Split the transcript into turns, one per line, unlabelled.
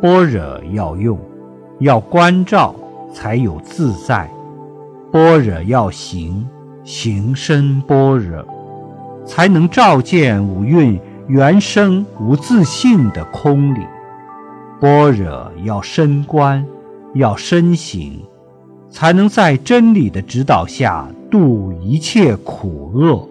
般若要用，要关照才有自在；般若要行，行深般若，才能照见五蕴原生无自性的空理；般若要深观，要深行，才能在真理的指导下度一切苦厄。